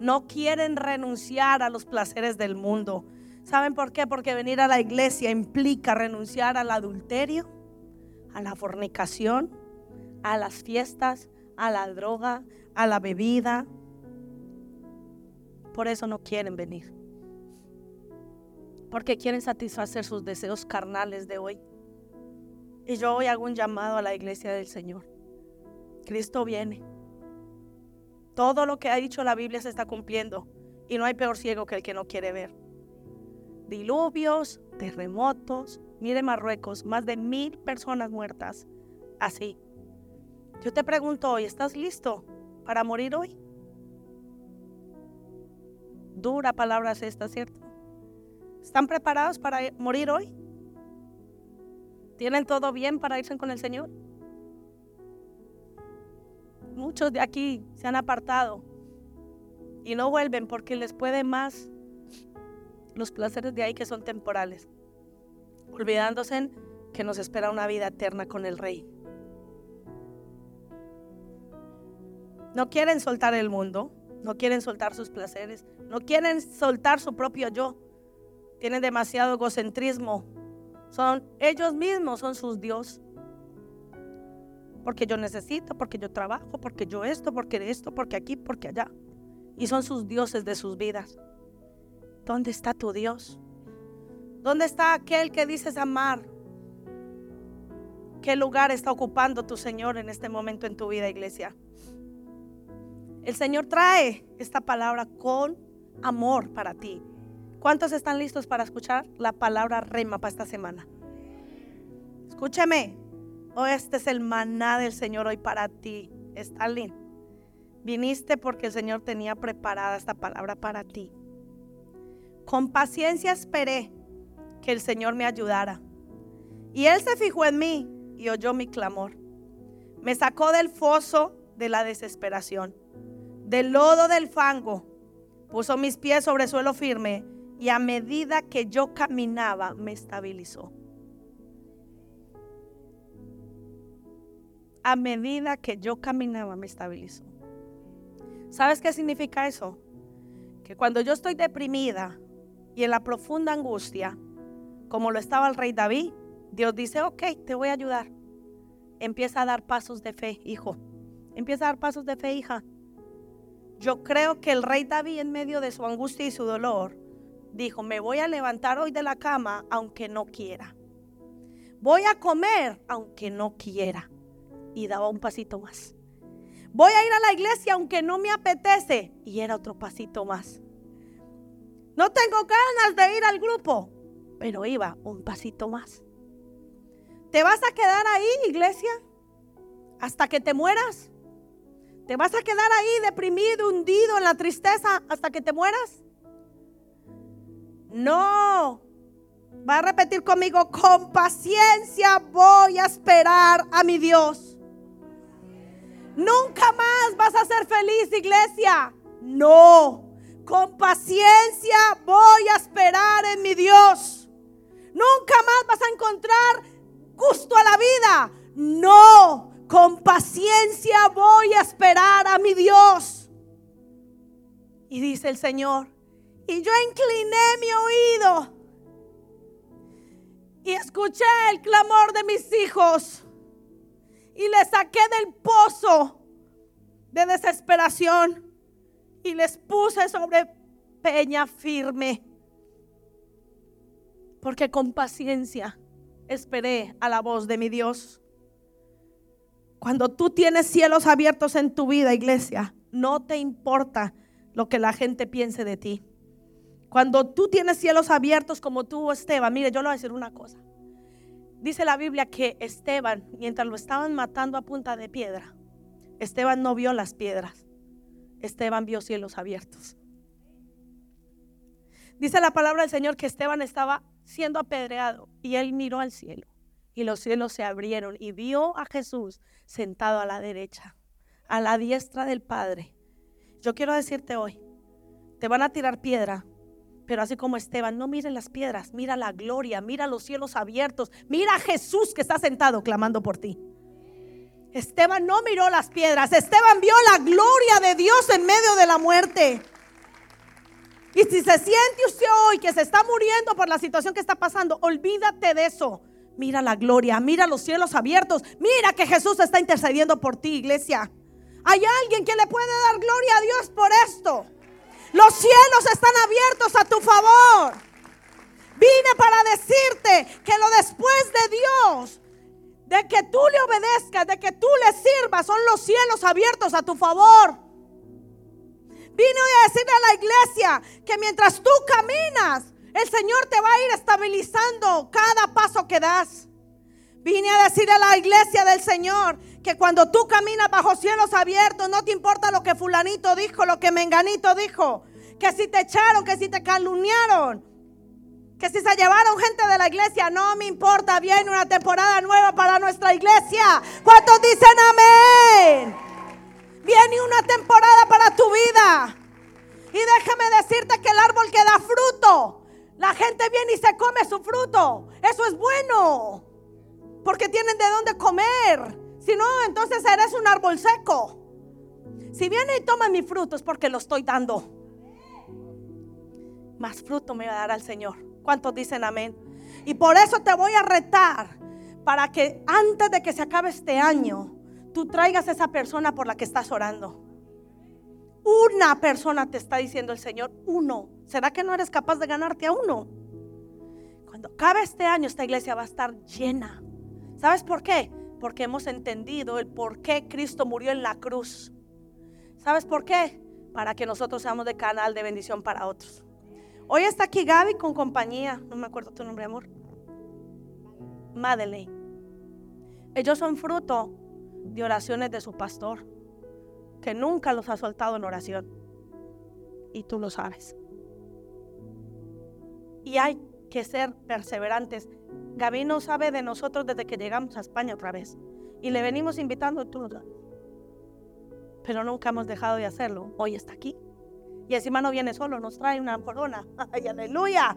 no quieren renunciar a los placeres del mundo. ¿Saben por qué? Porque venir a la iglesia implica renunciar al adulterio, a la fornicación, a las fiestas, a la droga, a la bebida. Por eso no quieren venir. Porque quieren satisfacer sus deseos carnales de hoy. Y yo hoy hago un llamado a la iglesia del Señor. Cristo viene. Todo lo que ha dicho la Biblia se está cumpliendo y no hay peor ciego que el que no quiere ver. Diluvios, terremotos, mire Marruecos, más de mil personas muertas. Así. Yo te pregunto hoy, ¿estás listo para morir hoy? Dura palabra es esta, ¿cierto? ¿Están preparados para morir hoy? ¿Tienen todo bien para irse con el Señor? Muchos de aquí se han apartado y no vuelven porque les puede más los placeres de ahí que son temporales, olvidándose que nos espera una vida eterna con el Rey. No quieren soltar el mundo, no quieren soltar sus placeres, no quieren soltar su propio yo. Tienen demasiado egocentrismo. Son ellos mismos, son sus dios porque yo necesito, porque yo trabajo, porque yo esto, porque esto, porque aquí, porque allá. Y son sus dioses de sus vidas. ¿Dónde está tu Dios? ¿Dónde está aquel que dices amar? ¿Qué lugar está ocupando tu Señor en este momento en tu vida, iglesia? El Señor trae esta palabra con amor para ti. ¿Cuántos están listos para escuchar la palabra rema para esta semana? Escúchame, Oh, este es el maná del Señor hoy para ti, Stalin. Viniste porque el Señor tenía preparada esta palabra para ti. Con paciencia esperé que el Señor me ayudara. Y Él se fijó en mí y oyó mi clamor. Me sacó del foso de la desesperación, del lodo del fango. puso mis pies sobre suelo firme y a medida que yo caminaba me estabilizó. A medida que yo caminaba me estabilizó. ¿Sabes qué significa eso? Que cuando yo estoy deprimida y en la profunda angustia, como lo estaba el rey David, Dios dice, ok, te voy a ayudar. Empieza a dar pasos de fe, hijo. Empieza a dar pasos de fe, hija. Yo creo que el rey David en medio de su angustia y su dolor dijo, me voy a levantar hoy de la cama aunque no quiera. Voy a comer aunque no quiera. Y daba un pasito más. Voy a ir a la iglesia aunque no me apetece. Y era otro pasito más. No tengo ganas de ir al grupo, pero iba un pasito más. ¿Te vas a quedar ahí, iglesia? ¿Hasta que te mueras? ¿Te vas a quedar ahí deprimido, hundido en la tristeza hasta que te mueras? No. Va a repetir conmigo, con paciencia voy a esperar a mi Dios. Nunca más vas a ser feliz, iglesia. No. Con paciencia voy a esperar en mi Dios. Nunca más vas a encontrar gusto a la vida. No. Con paciencia voy a esperar a mi Dios. Y dice el Señor, y yo incliné mi oído y escuché el clamor de mis hijos y les saqué del pozo de desesperación y les puse sobre peña firme. Porque con paciencia esperé a la voz de mi Dios. Cuando tú tienes cielos abiertos en tu vida, iglesia, no te importa lo que la gente piense de ti. Cuando tú tienes cielos abiertos como tú, Esteban, mire, yo le voy a decir una cosa. Dice la Biblia que Esteban, mientras lo estaban matando a punta de piedra, Esteban no vio las piedras. Esteban vio cielos abiertos. Dice la palabra del Señor que Esteban estaba siendo apedreado y él miró al cielo y los cielos se abrieron y vio a Jesús sentado a la derecha, a la diestra del Padre. Yo quiero decirte hoy, te van a tirar piedra, pero así como Esteban, no miren las piedras, mira la gloria, mira los cielos abiertos, mira a Jesús que está sentado clamando por ti. Esteban no miró las piedras, Esteban vio la gloria de Dios en medio de la muerte. Y si se siente usted hoy que se está muriendo por la situación que está pasando, olvídate de eso. Mira la gloria, mira los cielos abiertos, mira que Jesús está intercediendo por ti, iglesia. Hay alguien que le puede dar gloria a Dios por esto. Los cielos están abiertos a tu favor. Vine para decirte que lo después de Dios, de que tú le obedezcas, de que tú le sirvas, son los cielos abiertos a tu favor. Vine a decirle a la iglesia que mientras tú caminas, el Señor te va a ir estabilizando cada paso que das. Vine a decirle a la iglesia del Señor que cuando tú caminas bajo cielos abiertos, no te importa lo que fulanito dijo, lo que menganito dijo, que si te echaron, que si te calumniaron, que si se llevaron gente de la iglesia, no me importa, viene una temporada nueva para nuestra iglesia. ¿Cuántos dicen amén? Viene una temporada para tu vida. Y déjame decirte que el árbol que da fruto, la gente viene y se come su fruto. Eso es bueno. Porque tienen de dónde comer. Si no, entonces eres un árbol seco. Si viene y toma mi fruto es porque lo estoy dando. Más fruto me va a dar al Señor. ¿Cuántos dicen amén? Y por eso te voy a retar para que antes de que se acabe este año, tú traigas a esa persona por la que estás orando. Una persona te está diciendo el Señor, uno. ¿Será que no eres capaz de ganarte a uno? Cuando acabe este año, esta iglesia va a estar llena. ¿Sabes por qué? Porque hemos entendido el por qué Cristo murió en la cruz. ¿Sabes por qué? Para que nosotros seamos de canal de bendición para otros. Hoy está aquí Gaby con compañía. No me acuerdo tu nombre, amor. Madeleine. Ellos son fruto de oraciones de su pastor, que nunca los ha soltado en oración. Y tú lo sabes. Y hay que ser perseverantes. Gaby no sabe de nosotros desde que llegamos a España otra vez. Y le venimos invitando todo. Pero nunca hemos dejado de hacerlo. Hoy está aquí. Y encima no viene solo, nos trae una corona. ¡Ay, aleluya!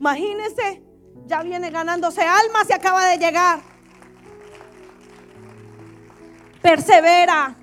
Imagínense, ya viene ganándose almas y acaba de llegar. Persevera.